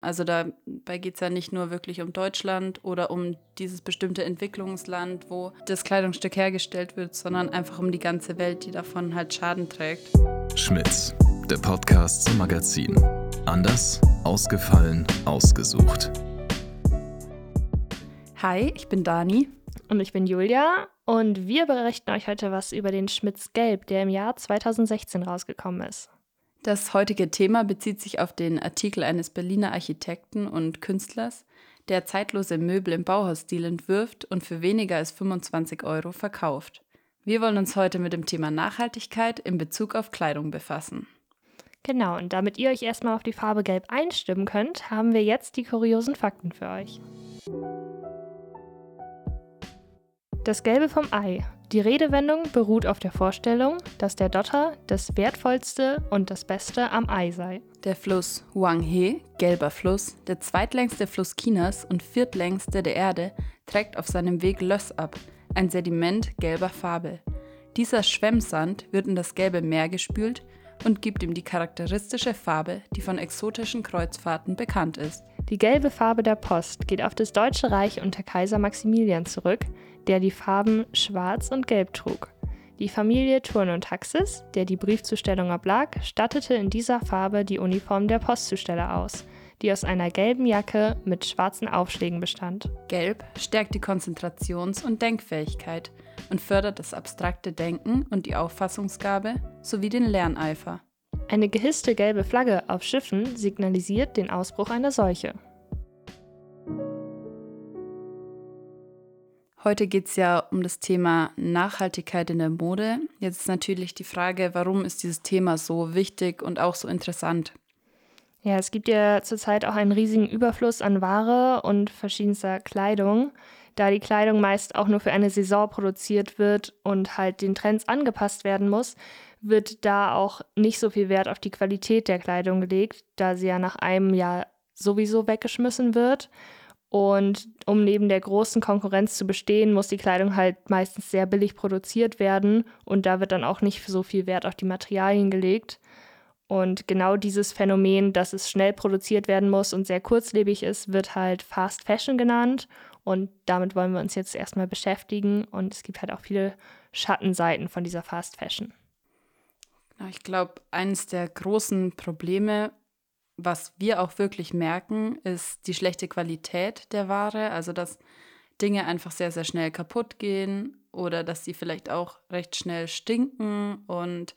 Also dabei geht es ja nicht nur wirklich um Deutschland oder um dieses bestimmte Entwicklungsland, wo das Kleidungsstück hergestellt wird, sondern einfach um die ganze Welt, die davon halt Schaden trägt. Schmitz, der Podcast zum Magazin. Anders, ausgefallen, ausgesucht. Hi, ich bin Dani. Und ich bin Julia und wir berichten euch heute was über den Schmitz Gelb, der im Jahr 2016 rausgekommen ist. Das heutige Thema bezieht sich auf den Artikel eines Berliner Architekten und Künstlers, der zeitlose Möbel im Bauhausstil entwirft und für weniger als 25 Euro verkauft. Wir wollen uns heute mit dem Thema Nachhaltigkeit in Bezug auf Kleidung befassen. Genau, und damit ihr euch erstmal auf die Farbe Gelb einstimmen könnt, haben wir jetzt die kuriosen Fakten für euch. Das Gelbe vom Ei. Die Redewendung beruht auf der Vorstellung, dass der Dotter das Wertvollste und das Beste am Ei sei. Der Fluss Huanghe, gelber Fluss, der zweitlängste Fluss Chinas und viertlängste der Erde, trägt auf seinem Weg Löss ab, ein Sediment gelber Farbe. Dieser Schwemmsand wird in das gelbe Meer gespült und gibt ihm die charakteristische Farbe, die von exotischen Kreuzfahrten bekannt ist. Die gelbe Farbe der Post geht auf das Deutsche Reich unter Kaiser Maximilian zurück, der die Farben Schwarz und Gelb trug. Die Familie Turn und Taxis, der die Briefzustellung oblag, stattete in dieser Farbe die Uniform der Postzusteller aus, die aus einer gelben Jacke mit schwarzen Aufschlägen bestand. Gelb stärkt die Konzentrations- und Denkfähigkeit und fördert das abstrakte Denken und die Auffassungsgabe sowie den Lerneifer. Eine gehisste gelbe Flagge auf Schiffen signalisiert den Ausbruch einer Seuche. Heute geht es ja um das Thema Nachhaltigkeit in der Mode. Jetzt ist natürlich die Frage, warum ist dieses Thema so wichtig und auch so interessant? Ja, es gibt ja zurzeit auch einen riesigen Überfluss an Ware und verschiedenster Kleidung. Da die Kleidung meist auch nur für eine Saison produziert wird und halt den Trends angepasst werden muss, wird da auch nicht so viel Wert auf die Qualität der Kleidung gelegt, da sie ja nach einem Jahr sowieso weggeschmissen wird. Und um neben der großen Konkurrenz zu bestehen, muss die Kleidung halt meistens sehr billig produziert werden und da wird dann auch nicht so viel Wert auf die Materialien gelegt. Und genau dieses Phänomen, dass es schnell produziert werden muss und sehr kurzlebig ist, wird halt Fast Fashion genannt. Und damit wollen wir uns jetzt erstmal beschäftigen. Und es gibt halt auch viele Schattenseiten von dieser Fast Fashion. Ich glaube, eines der großen Probleme was wir auch wirklich merken, ist die schlechte Qualität der Ware. Also, dass Dinge einfach sehr, sehr schnell kaputt gehen oder dass sie vielleicht auch recht schnell stinken. Und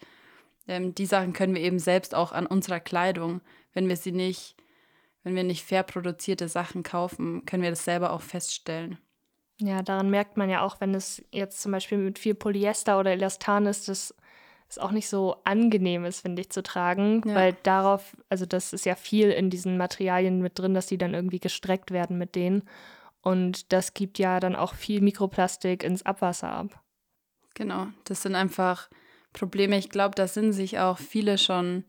ähm, die Sachen können wir eben selbst auch an unserer Kleidung, wenn wir sie nicht, wenn wir nicht fair produzierte Sachen kaufen, können wir das selber auch feststellen. Ja, daran merkt man ja auch, wenn es jetzt zum Beispiel mit viel Polyester oder Elastan ist, dass es auch nicht so angenehm ist, finde ich, zu tragen, ja. weil darauf, also das ist ja viel in diesen Materialien mit drin, dass die dann irgendwie gestreckt werden mit denen. Und das gibt ja dann auch viel Mikroplastik ins Abwasser ab. Genau, das sind einfach Probleme. Ich glaube, da sind sich auch viele schon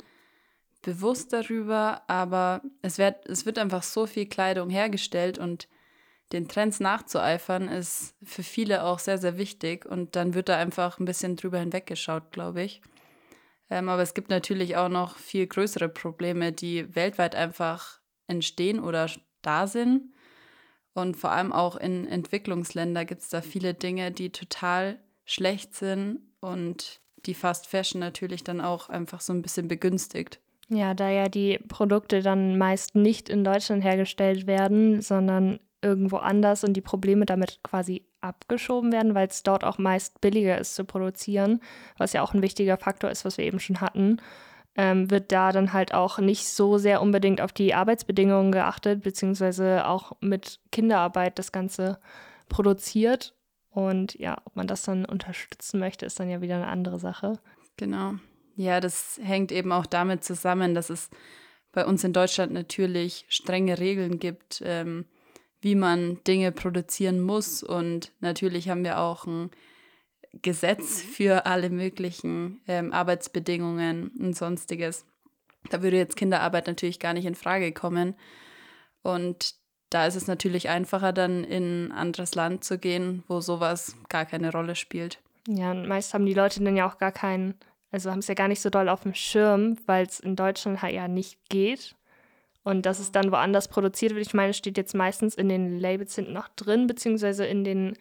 bewusst darüber, aber es wird, es wird einfach so viel Kleidung hergestellt und den Trends nachzueifern, ist für viele auch sehr, sehr wichtig. Und dann wird da einfach ein bisschen drüber hinweggeschaut, glaube ich. Ähm, aber es gibt natürlich auch noch viel größere Probleme, die weltweit einfach entstehen oder da sind. Und vor allem auch in Entwicklungsländern gibt es da viele Dinge, die total schlecht sind und die Fast Fashion natürlich dann auch einfach so ein bisschen begünstigt. Ja, da ja die Produkte dann meist nicht in Deutschland hergestellt werden, sondern irgendwo anders und die Probleme damit quasi abgeschoben werden, weil es dort auch meist billiger ist zu produzieren, was ja auch ein wichtiger Faktor ist, was wir eben schon hatten, ähm, wird da dann halt auch nicht so sehr unbedingt auf die Arbeitsbedingungen geachtet, beziehungsweise auch mit Kinderarbeit das Ganze produziert. Und ja, ob man das dann unterstützen möchte, ist dann ja wieder eine andere Sache. Genau. Ja, das hängt eben auch damit zusammen, dass es bei uns in Deutschland natürlich strenge Regeln gibt, ähm, wie man Dinge produzieren muss. Und natürlich haben wir auch ein Gesetz für alle möglichen ähm, Arbeitsbedingungen und sonstiges. Da würde jetzt Kinderarbeit natürlich gar nicht in Frage kommen. Und da ist es natürlich einfacher, dann in ein anderes Land zu gehen, wo sowas gar keine Rolle spielt. Ja, und meist haben die Leute dann ja auch gar keinen, also haben es ja gar nicht so doll auf dem Schirm, weil es in Deutschland halt ja nicht geht. Und dass es dann woanders produziert wird, ich meine, steht jetzt meistens in den Labels hinten noch drin, beziehungsweise in den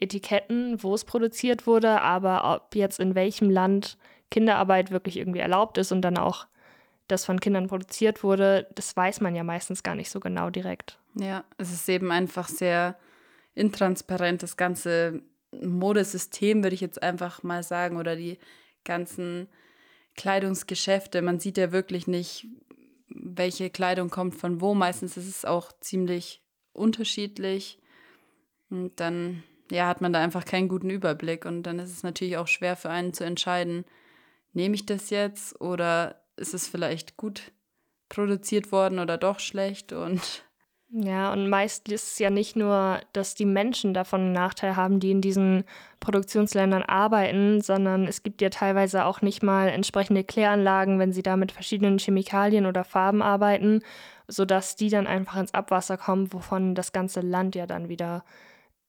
Etiketten, wo es produziert wurde, aber ob jetzt in welchem Land Kinderarbeit wirklich irgendwie erlaubt ist und dann auch das von Kindern produziert wurde, das weiß man ja meistens gar nicht so genau direkt. Ja, es ist eben einfach sehr intransparent, das ganze Modesystem, würde ich jetzt einfach mal sagen, oder die ganzen Kleidungsgeschäfte. Man sieht ja wirklich nicht, welche Kleidung kommt von wo. Meistens ist es auch ziemlich unterschiedlich. Und dann ja, hat man da einfach keinen guten Überblick. Und dann ist es natürlich auch schwer für einen zu entscheiden, nehme ich das jetzt oder ist es vielleicht gut produziert worden oder doch schlecht und ja, und meist ist es ja nicht nur, dass die Menschen davon einen Nachteil haben, die in diesen Produktionsländern arbeiten, sondern es gibt ja teilweise auch nicht mal entsprechende Kläranlagen, wenn sie da mit verschiedenen Chemikalien oder Farben arbeiten, sodass die dann einfach ins Abwasser kommen, wovon das ganze Land ja dann wieder,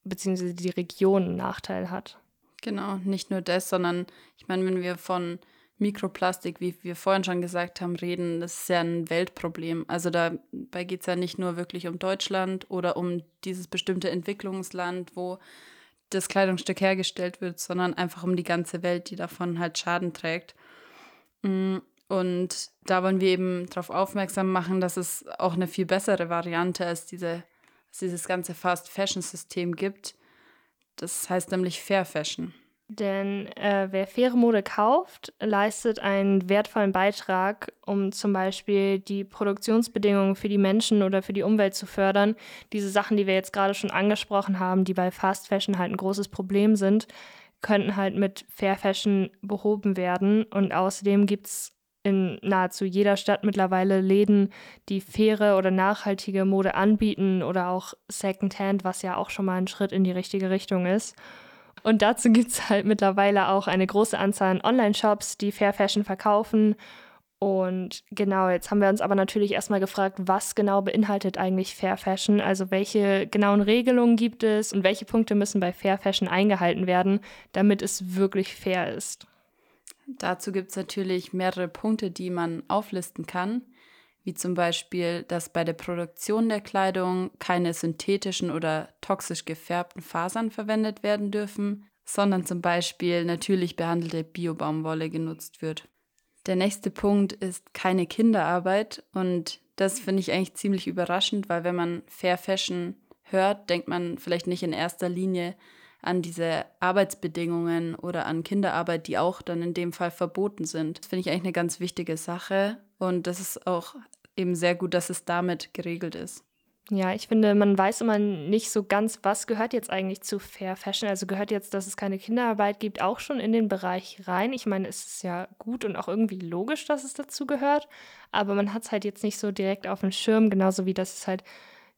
beziehungsweise die Region einen Nachteil hat. Genau, nicht nur das, sondern ich meine, wenn wir von Mikroplastik, wie wir vorhin schon gesagt haben, reden, das ist ja ein Weltproblem. Also dabei geht es ja nicht nur wirklich um Deutschland oder um dieses bestimmte Entwicklungsland, wo das Kleidungsstück hergestellt wird, sondern einfach um die ganze Welt, die davon halt Schaden trägt. Mm, und da wollen wir eben darauf aufmerksam machen, dass es auch eine viel bessere Variante als, diese, als dieses ganze Fast-Fashion-System gibt. Das heißt nämlich Fair Fashion. Denn äh, wer faire Mode kauft, leistet einen wertvollen Beitrag, um zum Beispiel die Produktionsbedingungen für die Menschen oder für die Umwelt zu fördern. Diese Sachen, die wir jetzt gerade schon angesprochen haben, die bei Fast Fashion halt ein großes Problem sind, könnten halt mit Fair Fashion behoben werden. Und außerdem gibt es in nahezu jeder Stadt mittlerweile Läden, die faire oder nachhaltige Mode anbieten oder auch Secondhand, was ja auch schon mal ein Schritt in die richtige Richtung ist. Und dazu gibt es halt mittlerweile auch eine große Anzahl an Online-Shops, die Fair Fashion verkaufen. Und genau, jetzt haben wir uns aber natürlich erstmal gefragt, was genau beinhaltet eigentlich Fair Fashion? Also welche genauen Regelungen gibt es und welche Punkte müssen bei Fair Fashion eingehalten werden, damit es wirklich fair ist? Dazu gibt es natürlich mehrere Punkte, die man auflisten kann wie zum Beispiel, dass bei der Produktion der Kleidung keine synthetischen oder toxisch gefärbten Fasern verwendet werden dürfen, sondern zum Beispiel natürlich behandelte Biobaumwolle genutzt wird. Der nächste Punkt ist keine Kinderarbeit und das finde ich eigentlich ziemlich überraschend, weil wenn man Fair Fashion hört, denkt man vielleicht nicht in erster Linie an diese Arbeitsbedingungen oder an Kinderarbeit, die auch dann in dem Fall verboten sind. Das finde ich eigentlich eine ganz wichtige Sache und das ist auch eben sehr gut, dass es damit geregelt ist. Ja, ich finde, man weiß immer nicht so ganz, was gehört jetzt eigentlich zu Fair Fashion. Also gehört jetzt, dass es keine Kinderarbeit gibt, auch schon in den Bereich rein. Ich meine, es ist ja gut und auch irgendwie logisch, dass es dazu gehört, aber man hat es halt jetzt nicht so direkt auf dem Schirm, genauso wie dass es halt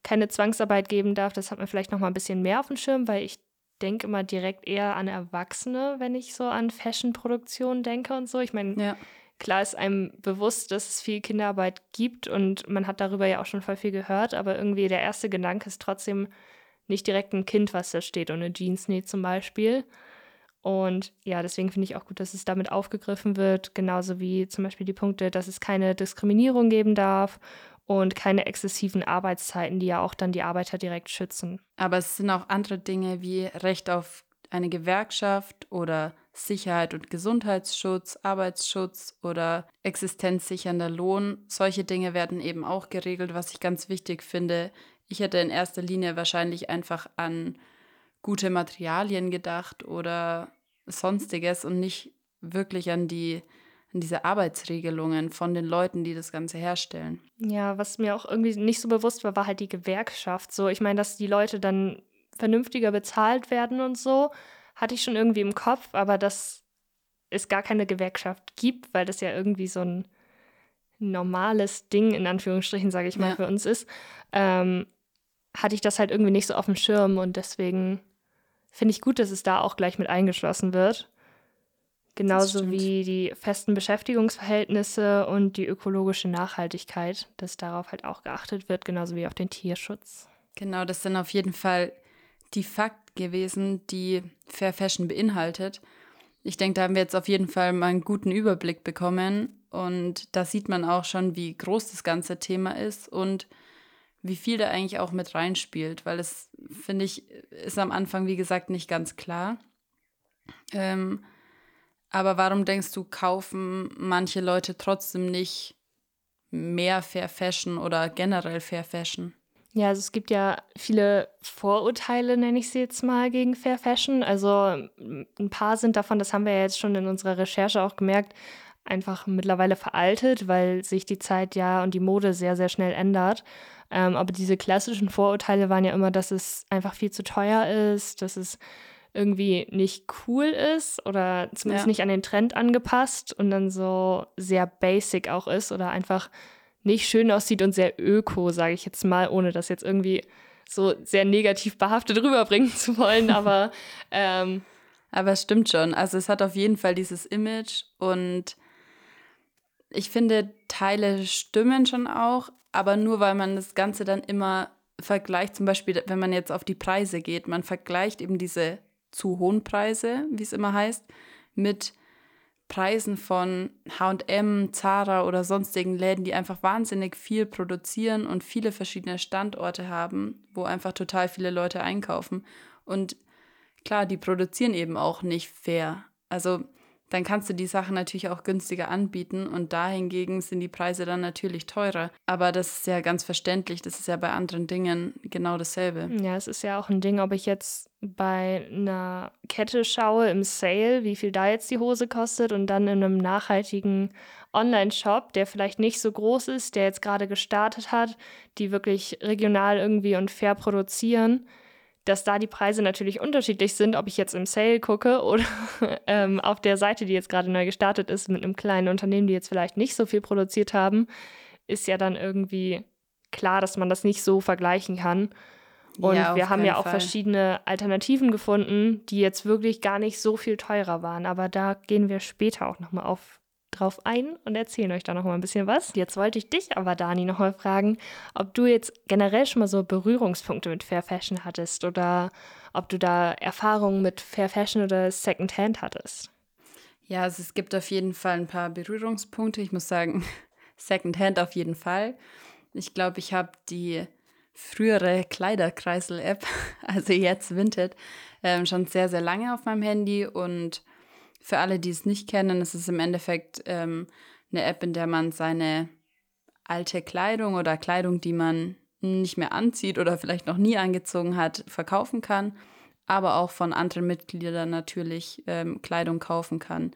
keine Zwangsarbeit geben darf. Das hat man vielleicht noch mal ein bisschen mehr auf dem Schirm, weil ich denke immer direkt eher an Erwachsene, wenn ich so an Fashion-Produktion denke und so. Ich meine, ja. Klar ist einem bewusst, dass es viel Kinderarbeit gibt und man hat darüber ja auch schon voll viel gehört, aber irgendwie der erste Gedanke ist trotzdem nicht direkt ein Kind, was da steht und eine Jeans näht zum Beispiel. Und ja, deswegen finde ich auch gut, dass es damit aufgegriffen wird, genauso wie zum Beispiel die Punkte, dass es keine Diskriminierung geben darf und keine exzessiven Arbeitszeiten, die ja auch dann die Arbeiter direkt schützen. Aber es sind auch andere Dinge wie Recht auf eine Gewerkschaft oder Sicherheit und Gesundheitsschutz, Arbeitsschutz oder existenzsichernder Lohn. Solche Dinge werden eben auch geregelt, was ich ganz wichtig finde. Ich hätte in erster Linie wahrscheinlich einfach an gute Materialien gedacht oder sonstiges und nicht wirklich an die an diese Arbeitsregelungen von den Leuten, die das Ganze herstellen. Ja, was mir auch irgendwie nicht so bewusst war, war halt die Gewerkschaft. So, ich meine, dass die Leute dann vernünftiger bezahlt werden und so, hatte ich schon irgendwie im Kopf, aber dass es gar keine Gewerkschaft gibt, weil das ja irgendwie so ein normales Ding, in Anführungsstrichen, sage ich mal, ja. für uns ist, ähm, hatte ich das halt irgendwie nicht so auf dem Schirm und deswegen finde ich gut, dass es da auch gleich mit eingeschlossen wird. Genauso wie die festen Beschäftigungsverhältnisse und die ökologische Nachhaltigkeit, dass darauf halt auch geachtet wird, genauso wie auf den Tierschutz. Genau, das sind auf jeden Fall die Fakten gewesen, die Fair Fashion beinhaltet. Ich denke, da haben wir jetzt auf jeden Fall mal einen guten Überblick bekommen. Und da sieht man auch schon, wie groß das ganze Thema ist und wie viel da eigentlich auch mit reinspielt, weil es, finde ich, ist am Anfang, wie gesagt, nicht ganz klar. Ähm, aber warum denkst du, kaufen manche Leute trotzdem nicht mehr Fair Fashion oder generell Fair Fashion? Ja, also es gibt ja viele Vorurteile, nenne ich sie jetzt mal, gegen Fair Fashion. Also ein paar sind davon, das haben wir ja jetzt schon in unserer Recherche auch gemerkt, einfach mittlerweile veraltet, weil sich die Zeit ja und die Mode sehr, sehr schnell ändert. Ähm, aber diese klassischen Vorurteile waren ja immer, dass es einfach viel zu teuer ist, dass es irgendwie nicht cool ist oder zumindest ja. nicht an den Trend angepasst und dann so sehr basic auch ist oder einfach nicht schön aussieht und sehr öko, sage ich jetzt mal, ohne das jetzt irgendwie so sehr negativ behaftet rüberbringen zu wollen. Aber, ähm, aber es stimmt schon. Also es hat auf jeden Fall dieses Image und ich finde, Teile stimmen schon auch, aber nur weil man das Ganze dann immer vergleicht, zum Beispiel, wenn man jetzt auf die Preise geht, man vergleicht eben diese zu hohen Preise, wie es immer heißt, mit Preisen von HM, Zara oder sonstigen Läden, die einfach wahnsinnig viel produzieren und viele verschiedene Standorte haben, wo einfach total viele Leute einkaufen. Und klar, die produzieren eben auch nicht fair. Also dann kannst du die Sachen natürlich auch günstiger anbieten und dahingegen sind die Preise dann natürlich teurer. Aber das ist ja ganz verständlich, das ist ja bei anderen Dingen genau dasselbe. Ja, es ist ja auch ein Ding, ob ich jetzt bei einer Kette schaue im Sale, wie viel da jetzt die Hose kostet und dann in einem nachhaltigen Online-Shop, der vielleicht nicht so groß ist, der jetzt gerade gestartet hat, die wirklich regional irgendwie und fair produzieren dass da die Preise natürlich unterschiedlich sind, ob ich jetzt im Sale gucke oder ähm, auf der Seite, die jetzt gerade neu gestartet ist, mit einem kleinen Unternehmen, die jetzt vielleicht nicht so viel produziert haben, ist ja dann irgendwie klar, dass man das nicht so vergleichen kann. Und ja, wir haben ja auch Fall. verschiedene Alternativen gefunden, die jetzt wirklich gar nicht so viel teurer waren. Aber da gehen wir später auch nochmal auf drauf ein und erzählen euch da noch mal ein bisschen was. Jetzt wollte ich dich aber, Dani, noch mal fragen, ob du jetzt generell schon mal so Berührungspunkte mit Fair Fashion hattest oder ob du da Erfahrungen mit Fair Fashion oder Secondhand hattest. Ja, also es gibt auf jeden Fall ein paar Berührungspunkte. Ich muss sagen, Secondhand auf jeden Fall. Ich glaube, ich habe die frühere Kleiderkreisel-App, also jetzt Vinted, ähm, schon sehr, sehr lange auf meinem Handy und für alle, die es nicht kennen, ist es im Endeffekt ähm, eine App, in der man seine alte Kleidung oder Kleidung, die man nicht mehr anzieht oder vielleicht noch nie angezogen hat, verkaufen kann, aber auch von anderen Mitgliedern natürlich ähm, Kleidung kaufen kann,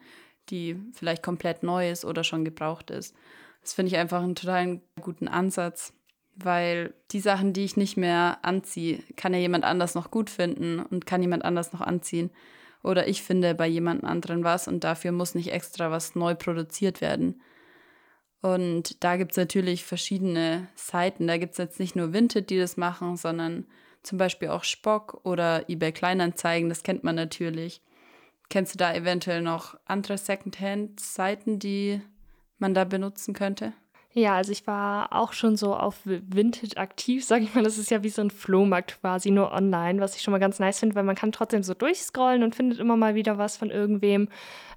die vielleicht komplett neu ist oder schon gebraucht ist. Das finde ich einfach einen total guten Ansatz, weil die Sachen, die ich nicht mehr anziehe, kann ja jemand anders noch gut finden und kann jemand anders noch anziehen oder ich finde bei jemand anderen was und dafür muss nicht extra was neu produziert werden. Und da gibt es natürlich verschiedene Seiten. Da gibt es jetzt nicht nur Vinted, die das machen, sondern zum Beispiel auch Spock oder eBay Kleinanzeigen, das kennt man natürlich. Kennst du da eventuell noch andere Secondhand-Seiten, die man da benutzen könnte? Ja, also ich war auch schon so auf Vintage aktiv, sage ich mal. Das ist ja wie so ein Flohmarkt quasi, nur online, was ich schon mal ganz nice finde, weil man kann trotzdem so durchscrollen und findet immer mal wieder was von irgendwem.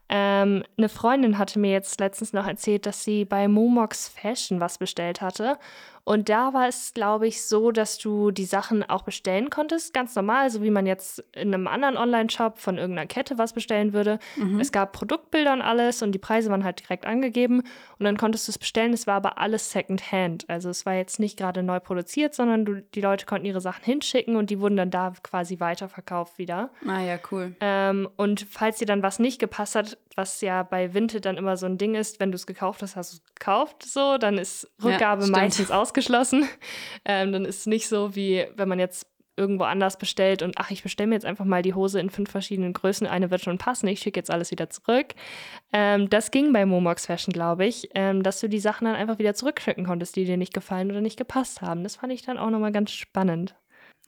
Ähm, eine Freundin hatte mir jetzt letztens noch erzählt, dass sie bei Momox Fashion was bestellt hatte. Und da war es, glaube ich, so, dass du die Sachen auch bestellen konntest, ganz normal, so wie man jetzt in einem anderen Online-Shop von irgendeiner Kette was bestellen würde. Mhm. Es gab Produktbilder und alles und die Preise waren halt direkt angegeben und dann konntest du es bestellen. Es war aber alles Secondhand. Also es war jetzt nicht gerade neu produziert, sondern du, die Leute konnten ihre Sachen hinschicken und die wurden dann da quasi weiterverkauft wieder. Ah ja, cool. Ähm, und falls dir dann was nicht gepasst hat, was ja bei Vinted dann immer so ein Ding ist, wenn du es gekauft hast, hast du es gekauft, so, dann ist Rückgabe ja, meistens ausgeschlossen. Ähm, dann ist es nicht so, wie wenn man jetzt irgendwo anders bestellt und ach, ich bestelle mir jetzt einfach mal die Hose in fünf verschiedenen Größen, eine wird schon passen, ich schicke jetzt alles wieder zurück. Ähm, das ging bei Momox Fashion, glaube ich, ähm, dass du die Sachen dann einfach wieder zurückschicken konntest, die dir nicht gefallen oder nicht gepasst haben. Das fand ich dann auch nochmal ganz spannend.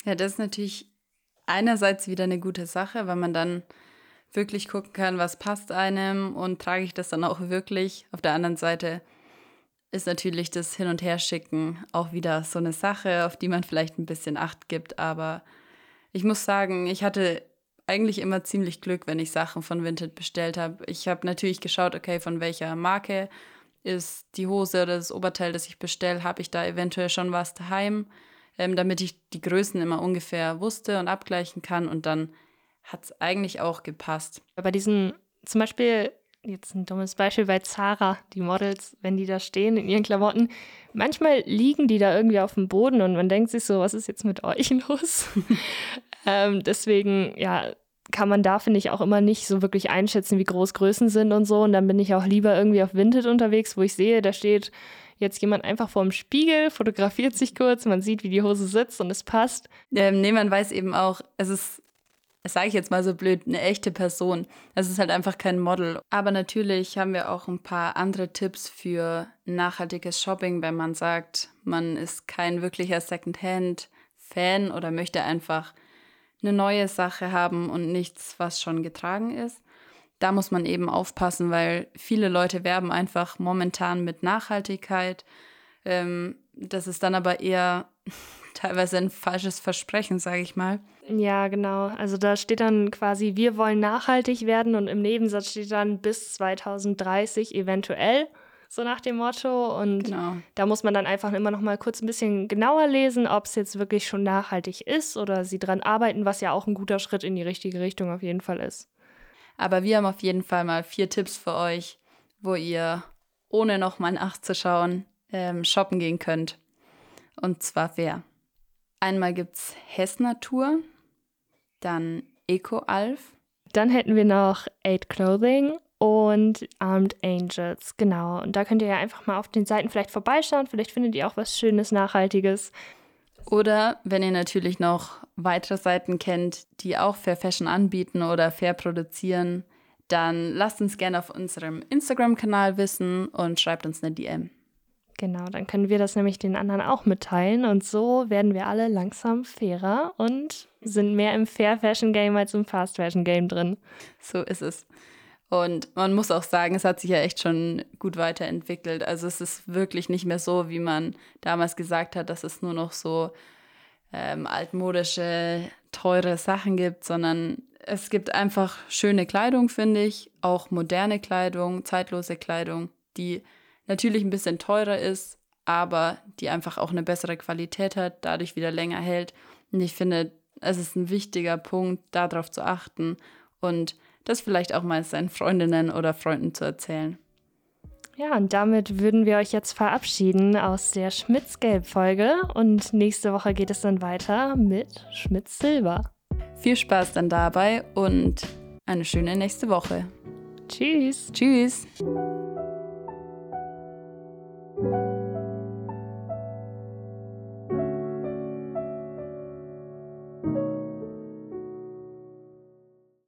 Ja, das ist natürlich einerseits wieder eine gute Sache, weil man dann wirklich gucken kann, was passt einem und trage ich das dann auch wirklich. Auf der anderen Seite ist natürlich das Hin- und Herschicken auch wieder so eine Sache, auf die man vielleicht ein bisschen Acht gibt. Aber ich muss sagen, ich hatte eigentlich immer ziemlich Glück, wenn ich Sachen von Vinted bestellt habe. Ich habe natürlich geschaut, okay, von welcher Marke ist die Hose oder das Oberteil, das ich bestelle, habe ich da eventuell schon was daheim, ähm, damit ich die Größen immer ungefähr wusste und abgleichen kann. Und dann hat es eigentlich auch gepasst. Bei diesen, zum Beispiel, jetzt ein dummes Beispiel bei Zara, die Models, wenn die da stehen in ihren Klamotten, manchmal liegen die da irgendwie auf dem Boden und man denkt sich so, was ist jetzt mit euch los? ähm, deswegen, ja, kann man da, finde ich, auch immer nicht so wirklich einschätzen, wie groß Größen sind und so. Und dann bin ich auch lieber irgendwie auf Vinted unterwegs, wo ich sehe, da steht jetzt jemand einfach vor dem Spiegel, fotografiert sich kurz, man sieht, wie die Hose sitzt und es passt. Ähm, nee, man weiß eben auch, es ist, sage ich jetzt mal so blöd, eine echte Person. Es ist halt einfach kein Model. Aber natürlich haben wir auch ein paar andere Tipps für nachhaltiges Shopping, wenn man sagt, man ist kein wirklicher Secondhand-Fan oder möchte einfach eine neue Sache haben und nichts, was schon getragen ist. Da muss man eben aufpassen, weil viele Leute werben einfach momentan mit Nachhaltigkeit. Ähm, das ist dann aber eher teilweise ein falsches Versprechen, sage ich mal. Ja, genau. Also da steht dann quasi, wir wollen nachhaltig werden und im Nebensatz steht dann bis 2030 eventuell so nach dem Motto. Und genau. da muss man dann einfach immer noch mal kurz ein bisschen genauer lesen, ob es jetzt wirklich schon nachhaltig ist oder sie dran arbeiten, was ja auch ein guter Schritt in die richtige Richtung auf jeden Fall ist. Aber wir haben auf jeden Fall mal vier Tipps für euch, wo ihr ohne noch mal nachzuschauen ähm, shoppen gehen könnt. Und zwar wer? Einmal gibt es Hess Natur, dann Eco Alf. Dann hätten wir noch Aid Clothing und Armed Angels. Genau. Und da könnt ihr ja einfach mal auf den Seiten vielleicht vorbeischauen. Vielleicht findet ihr auch was Schönes, Nachhaltiges. Oder wenn ihr natürlich noch weitere Seiten kennt, die auch Fair Fashion anbieten oder fair produzieren, dann lasst uns gerne auf unserem Instagram-Kanal wissen und schreibt uns eine DM. Genau, dann können wir das nämlich den anderen auch mitteilen und so werden wir alle langsam fairer und sind mehr im Fair Fashion Game als im Fast Fashion Game drin. So ist es. Und man muss auch sagen, es hat sich ja echt schon gut weiterentwickelt. Also es ist wirklich nicht mehr so, wie man damals gesagt hat, dass es nur noch so ähm, altmodische, teure Sachen gibt, sondern es gibt einfach schöne Kleidung, finde ich, auch moderne Kleidung, zeitlose Kleidung, die natürlich ein bisschen teurer ist, aber die einfach auch eine bessere Qualität hat, dadurch wieder länger hält. Und ich finde, es ist ein wichtiger Punkt, darauf zu achten und das vielleicht auch mal seinen Freundinnen oder Freunden zu erzählen. Ja, und damit würden wir euch jetzt verabschieden aus der Schmitz-Gelb-Folge und nächste Woche geht es dann weiter mit Schmitz-Silber. Viel Spaß dann dabei und eine schöne nächste Woche. Tschüss. Tschüss.